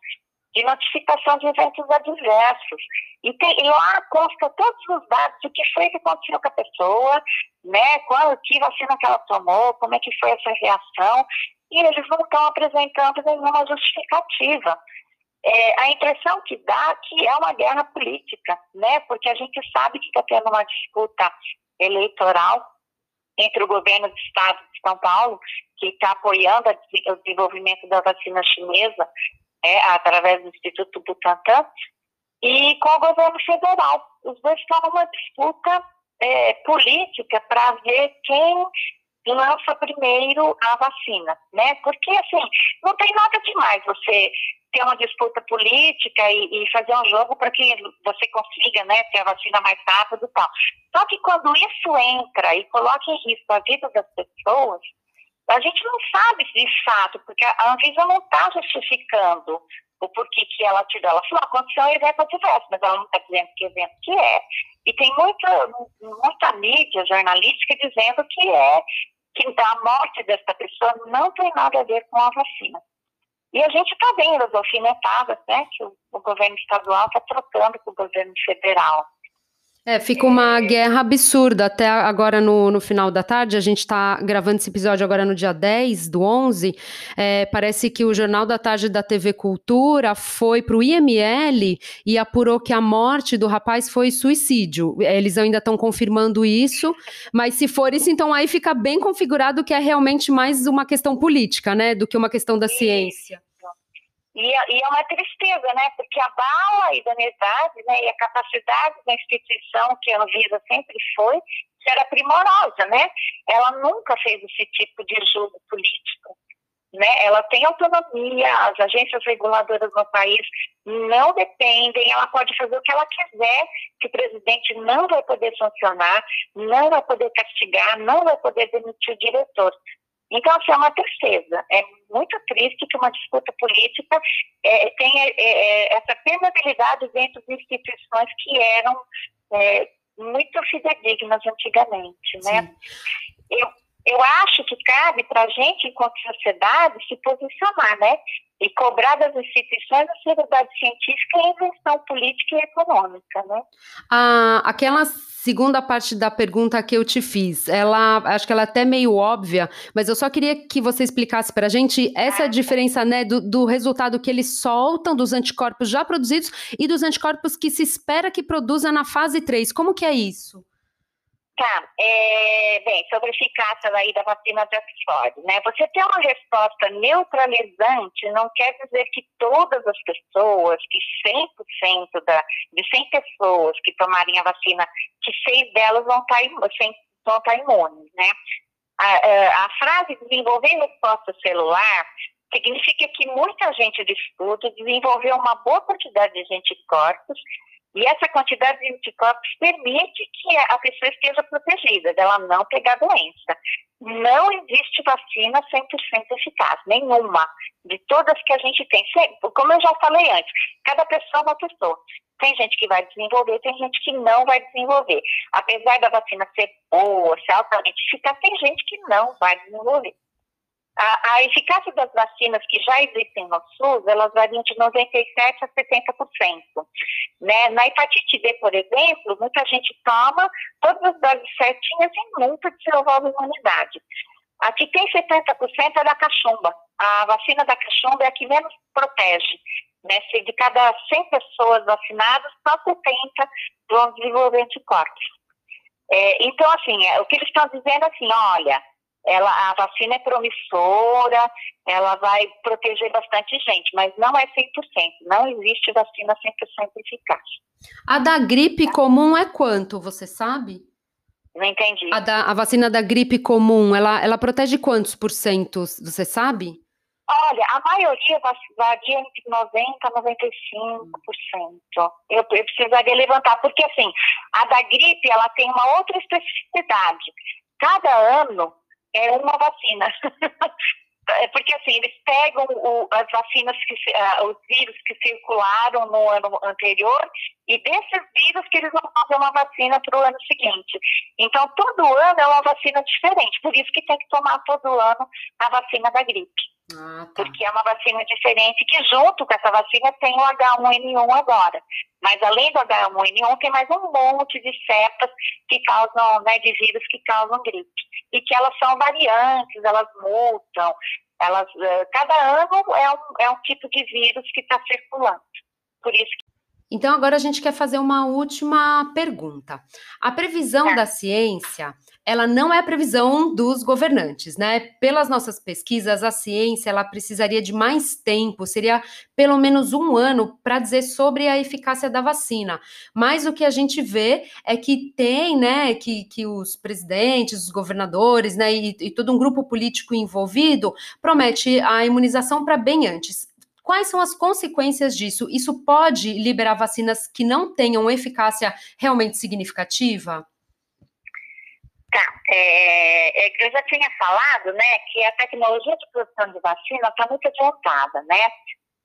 de notificação de eventos adversos. E, tem, e lá consta todos os dados do que foi que aconteceu com a pessoa, né, qual, que vacina que ela tomou, como é que foi essa reação, e eles não estão apresentando nenhuma justificativa. É, a impressão que dá é que é uma guerra política, né, porque a gente sabe que está tendo uma disputa eleitoral entre o governo do estado de São Paulo, que está apoiando o desenvolvimento da vacina chinesa, é, através do Instituto Butantan, e com o governo federal. Os dois estão numa disputa é, política para ver quem lança primeiro a vacina, né? Porque, assim, não tem nada demais você ter uma disputa política e, e fazer um jogo para que você consiga, né, ter a vacina mais rápido e tal. Só que quando isso entra e coloca em risco a vida das pessoas, a gente não sabe de fato, porque a Anvisa não está justificando o porquê que ela tirou. Ela falou, aconteceu um evento adverso, mas ela não está dizendo que evento que é. E tem muita, muita mídia jornalística dizendo que é, que a morte dessa pessoa não tem nada a ver com a vacina. E a gente está vendo as alfinetadas né, que o, o governo estadual está trocando com o governo federal. É, fica uma guerra absurda. Até agora no, no final da tarde, a gente está gravando esse episódio agora no dia 10 do 11. É, parece que o Jornal da Tarde da TV Cultura foi para o IML e apurou que a morte do rapaz foi suicídio. Eles ainda estão confirmando isso, mas se for isso, então aí fica bem configurado que é realmente mais uma questão política, né, do que uma questão da ciência. E, é uma tristeza, né? Porque abala a idoneidade né? e a capacidade da instituição, que a Anvisa sempre foi, que era primorosa, né? Ela nunca fez esse tipo de jogo político. Né? Ela tem autonomia, as agências reguladoras no país não dependem, ela pode fazer o que ela quiser, que o presidente não vai poder sancionar, não vai poder castigar, não vai poder demitir o diretor. Então, assim, é uma tristeza. É muito triste que uma disputa política é, tenha é, é, essa permeabilidade dentro de instituições que eram é, muito fidedignas antigamente, né? Eu, eu acho que cabe para a gente, enquanto sociedade, se posicionar, né? E cobrar das instituições a seriedade científica e a invenção política e econômica, né? Ah, aquela segunda parte da pergunta que eu te fiz, ela, acho que ela é até meio óbvia, mas eu só queria que você explicasse para a gente essa ah, diferença, né, do, do resultado que eles soltam dos anticorpos já produzidos e dos anticorpos que se espera que produza na fase 3. Como que é isso? Tá, é, bem, sobre a eficácia aí da vacina de Oxford, né? Você ter uma resposta neutralizante não quer dizer que todas as pessoas, que 100% da, de 100 pessoas que tomarem a vacina, que seis delas vão estar, vão estar imunes, né? A, a, a frase desenvolver resposta celular significa que muita gente de estudo desenvolveu uma boa quantidade de anticorpos e essa quantidade de anticorpos permite que a pessoa esteja protegida, dela não pegar doença. Não existe vacina 100% eficaz, nenhuma. De todas que a gente tem. Como eu já falei antes, cada pessoa é uma pessoa. Tem gente que vai desenvolver, tem gente que não vai desenvolver. Apesar da vacina ser boa, ser altamente eficaz, tem gente que não vai desenvolver. A, a, eficácia das vacinas que já existem no SUS, elas variam de 97% a 70%. Né? Na hepatite B, por exemplo, muita gente toma todas as doses certinhas e nunca desenvolve imunidade. A que tem 70% é da cachumba. A vacina da cachumba é a que menos protege. Né? Se de cada 100 pessoas vacinadas, só 70 vão desenvolver anticorpos. É, então, assim, é, o que eles estão dizendo é assim, olha, ela, a vacina é promissora, ela vai proteger bastante gente, mas não é 100%. Não existe vacina 100% eficaz. A da gripe comum é quanto, você sabe? Não entendi. A, da, a vacina da gripe comum, ela, ela protege quantos por cento, você sabe? Olha, a maioria varia entre 90% e 95%. Eu, eu precisaria levantar, porque assim, a da gripe, ela tem uma outra especificidade. Cada ano, é uma vacina. *laughs* É porque assim, eles pegam o, as vacinas, que, uh, os vírus que circularam no ano anterior e desses vírus que eles vão fazer uma vacina para o ano seguinte. Então, todo ano é uma vacina diferente, por isso que tem que tomar todo ano a vacina da gripe. Ah, tá. Porque é uma vacina diferente que junto com essa vacina tem o H1N1 agora. Mas além do H1N1 tem mais um monte de cepas que causam, né, de vírus que causam gripe. E que elas são variantes, elas mutam, elas, eh, cada ano é um, é um tipo de vírus que está circulando. Por isso que então, agora a gente quer fazer uma última pergunta. A previsão é. da ciência, ela não é a previsão dos governantes, né? Pelas nossas pesquisas, a ciência ela precisaria de mais tempo, seria pelo menos um ano para dizer sobre a eficácia da vacina. Mas o que a gente vê é que tem, né, que, que os presidentes, os governadores, né, e, e todo um grupo político envolvido promete a imunização para bem antes. Quais são as consequências disso? Isso pode liberar vacinas que não tenham eficácia realmente significativa? Tá, é, é, eu já tinha falado, né, que a tecnologia de produção de vacina está muito adiantada, né?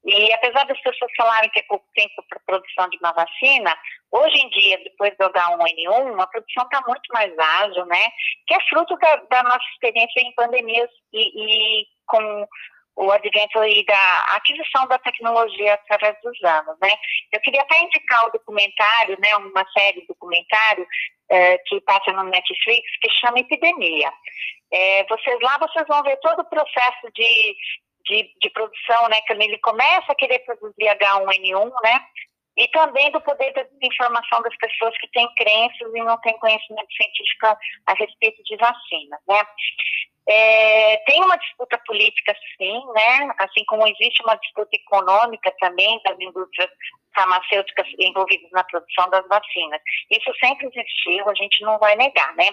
E apesar das pessoas falarem que é pouco tempo para produção de uma vacina, hoje em dia, depois do H1N1, a produção está muito mais ágil, né? Que é fruto da, da nossa experiência em pandemias e, e com o advento aí da aquisição da tecnologia através dos anos, né? Eu queria até indicar o documentário, né, uma série documentário é, que passa no Netflix que chama Epidemia. É, vocês lá vocês vão ver todo o processo de, de, de produção, né? Que ele começa a querer produzir H1N1, né? E também do poder da desinformação das pessoas que têm crenças e não têm conhecimento científico a respeito de vacina, né? É, tem uma disputa política, sim, né? Assim como existe uma disputa econômica também das indústrias farmacêuticas envolvidas na produção das vacinas. Isso sempre existiu, a gente não vai negar, né?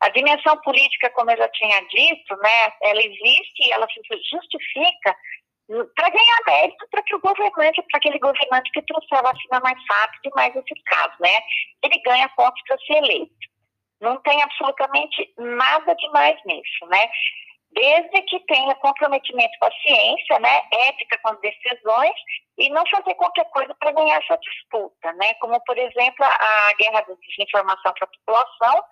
A dimensão política, como eu já tinha dito, né? Ela existe e ela se justifica para ganhar mérito para que o governante, para aquele governante que trouxer a vacina mais rápido e mais eficaz, né? Ele ganha pontos para ser eleito. Não tem absolutamente nada de mais nisso, né? Desde que tenha comprometimento com a ciência, né, ética com as decisões e não fazer qualquer coisa para ganhar essa disputa, né? Como, por exemplo, a guerra da desinformação para a população,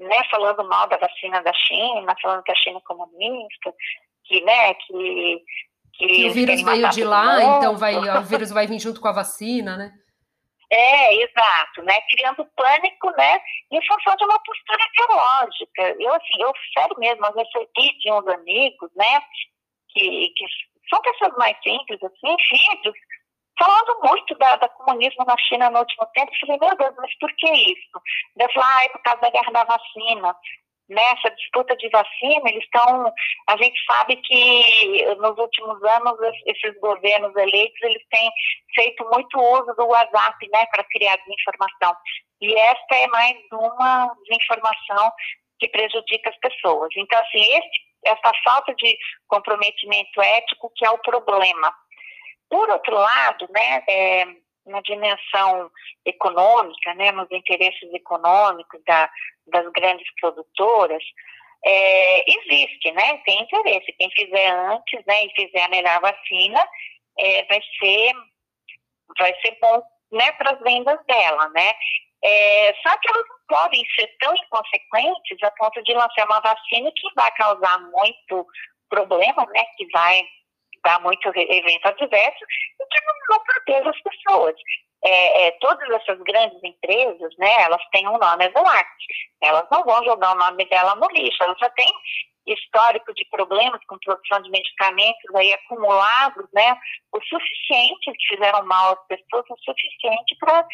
né, falando mal da vacina da China, falando que a China é comunista, que, né, que... Que, que o vírus veio de lá, então vai, o vírus vai vir junto com a *laughs* vacina, né? É, exato, né? Criando pânico, né? Em função de uma postura ideológica. Eu, assim, eu, sério mesmo, eu recebi de uns amigos, né? Que, que são pessoas mais simples, assim, filhos, falando muito da, da, comunismo na China no último tempo. Eu falei, meu Deus, mas por que isso? Eu falei, ah, é por causa da guerra da vacina. Nessa disputa de vacina, eles estão. A gente sabe que nos últimos anos esses governos eleitos eles têm feito muito uso do WhatsApp, né, para criar desinformação. E esta é mais uma desinformação que prejudica as pessoas. Então, assim, esse, essa falta de comprometimento ético que é o problema. Por outro lado, né, é, na dimensão econômica, né, nos interesses econômicos da, das grandes produtoras, é, existe, né, tem interesse. Quem fizer antes, né, e fizer a melhor vacina, é, vai ser, vai ser bom, né, para as vendas dela, né. É, só que elas não podem ser tão inconsequentes a ponto de lançar uma vacina que vai causar muito problema, né, que vai dar muito evento adverso e que não, não protege as pessoas. É, é, todas essas grandes empresas, né, elas têm um nome exulante. Elas não vão jogar o nome dela no lixo, elas já têm histórico de problemas com produção de medicamentos aí acumulados, né, o suficiente, que fizeram mal às pessoas, o suficiente para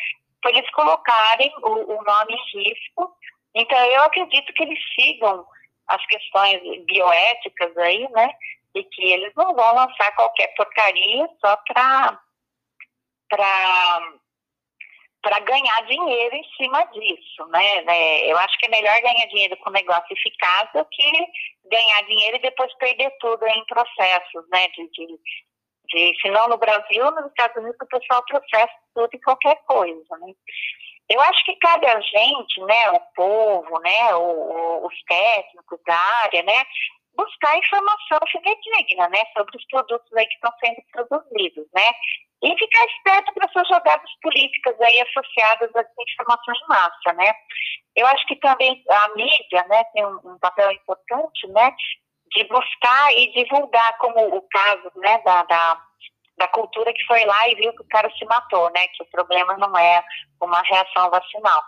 eles colocarem o, o nome em risco. Então, eu acredito que eles sigam as questões bioéticas aí, né, e que eles não vão lançar qualquer porcaria só para para ganhar dinheiro em cima disso, né? né? Eu acho que é melhor ganhar dinheiro com negócio eficaz do que ganhar dinheiro e depois perder tudo em processos, né? De, de, de, se não no Brasil, nos Estados Unidos o pessoal processa tudo e qualquer coisa, né? Eu acho que cabe a gente, né, o povo, né, o, os técnicos da área, né, buscar informação fidedigna, né, sobre os produtos aí que estão sendo produzidos, né, e ficar esperto para essas jogadas políticas aí associadas à informação em massa, né. Eu acho que também a mídia, né, tem um, um papel importante, né, de buscar e divulgar, como o caso, né, da, da, da cultura que foi lá e viu que o cara se matou, né, que o problema não é uma reação vacinal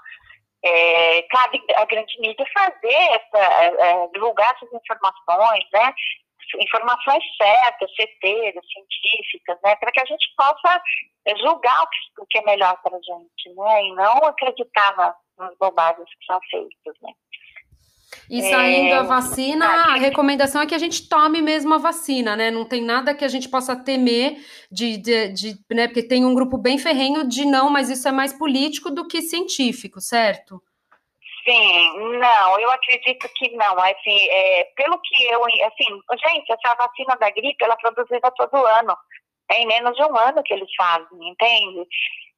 é, cabe à grande mídia fazer essa, é, é, divulgar essas informações, né? Informações certas, certeiras, científicas, né? Para que a gente possa julgar o que, o que é melhor para a gente, né? E não acreditar nas, nas bobagens que são feitas, né? E saindo é, a vacina, a recomendação é que a gente tome mesmo a vacina, né? Não tem nada que a gente possa temer de, de, de, né? Porque tem um grupo bem ferrenho de não, mas isso é mais político do que científico, certo? Sim, não, eu acredito que não. Assim, é, pelo que eu, assim, gente, essa vacina da gripe, ela é produzida todo ano. É em menos de um ano que eles fazem, entende?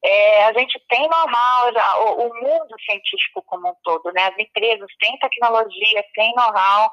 É, a gente tem know-how, o, o, mundo científico como um todo, né? As empresas têm tecnologia, têm know-how.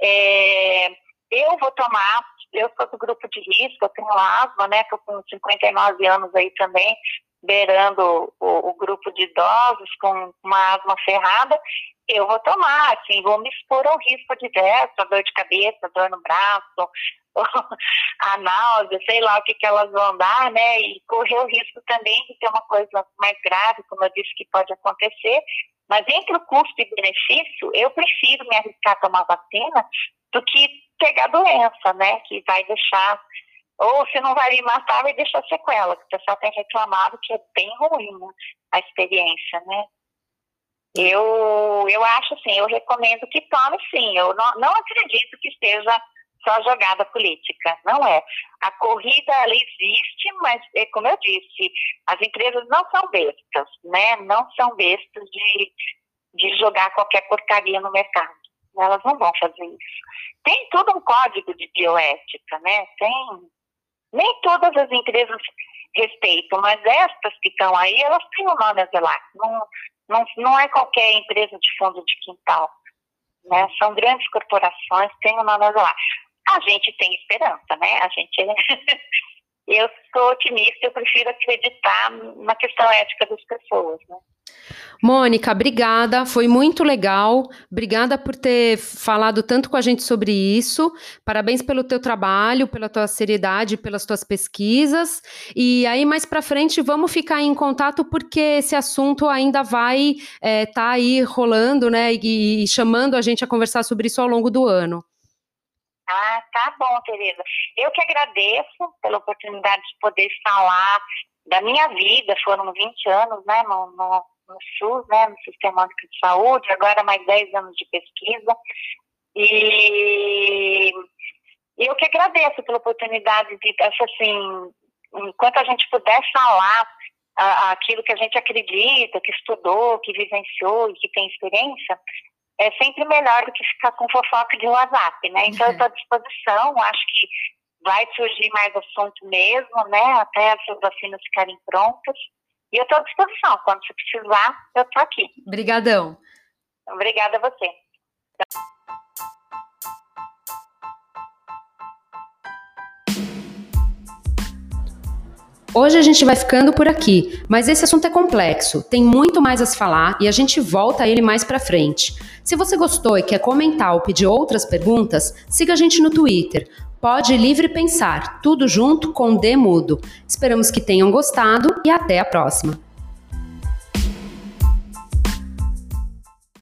É, eu vou tomar, eu sou do grupo de risco, eu tenho asma, né? Estou com 59 anos aí também, beirando o, o, grupo de idosos com uma asma ferrada. Eu vou tomar, assim, vou me expor ao risco adverso, a dor de cabeça, dor no braço, *laughs* a náusea, sei lá o que, que elas vão dar, né? E correr o risco também de ter uma coisa mais grave, como eu disse que pode acontecer. Mas entre o custo e benefício, eu prefiro me arriscar a tomar vacina do que pegar doença, né? Que vai deixar, ou se não vai me matar, vai deixar sequela, que o pessoal tem reclamado que é bem ruim né? a experiência, né? Eu, eu acho assim, eu recomendo que tome sim. Eu não, não acredito que esteja só jogada política. Não é. A corrida ela existe, mas, é como eu disse, as empresas não são bestas, né? Não são bestas de, de jogar qualquer porcaria no mercado. Elas não vão fazer isso. Tem todo um código de bioética, né? Tem. Nem todas as empresas respeitam, mas estas que estão aí, elas têm o um nome a zelar. Não, não, não é qualquer empresa de fundo de quintal. Né? São grandes corporações, têm o um nome a zelar a gente tem esperança, né? A gente. *laughs* eu sou otimista, eu prefiro acreditar na questão ética das pessoas, né? Mônica, obrigada, foi muito legal. Obrigada por ter falado tanto com a gente sobre isso. Parabéns pelo teu trabalho, pela tua seriedade, pelas tuas pesquisas. E aí mais para frente vamos ficar em contato porque esse assunto ainda vai estar é, tá aí rolando, né, e, e chamando a gente a conversar sobre isso ao longo do ano. Ah, tá bom, Tereza. Eu que agradeço pela oportunidade de poder falar da minha vida. Foram 20 anos, né, no, no no SUS, né, no Sistema Único de Saúde, agora mais 10 anos de pesquisa. E eu que agradeço pela oportunidade de, assim, enquanto a gente puder falar aquilo que a gente acredita, que estudou, que vivenciou e que tem experiência, é sempre melhor do que ficar com fofoca de WhatsApp, né? Então, eu estou à disposição, acho que vai surgir mais assunto mesmo, né? Até as vacinas ficarem prontas. E eu estou à disposição. Quando você precisar, eu estou aqui. Obrigadão. Obrigada a você. Hoje a gente vai ficando por aqui, mas esse assunto é complexo, tem muito mais a se falar e a gente volta a ele mais para frente. Se você gostou e quer comentar ou pedir outras perguntas, siga a gente no Twitter. Pode Livre Pensar, tudo junto com D mudo. Esperamos que tenham gostado e até a próxima.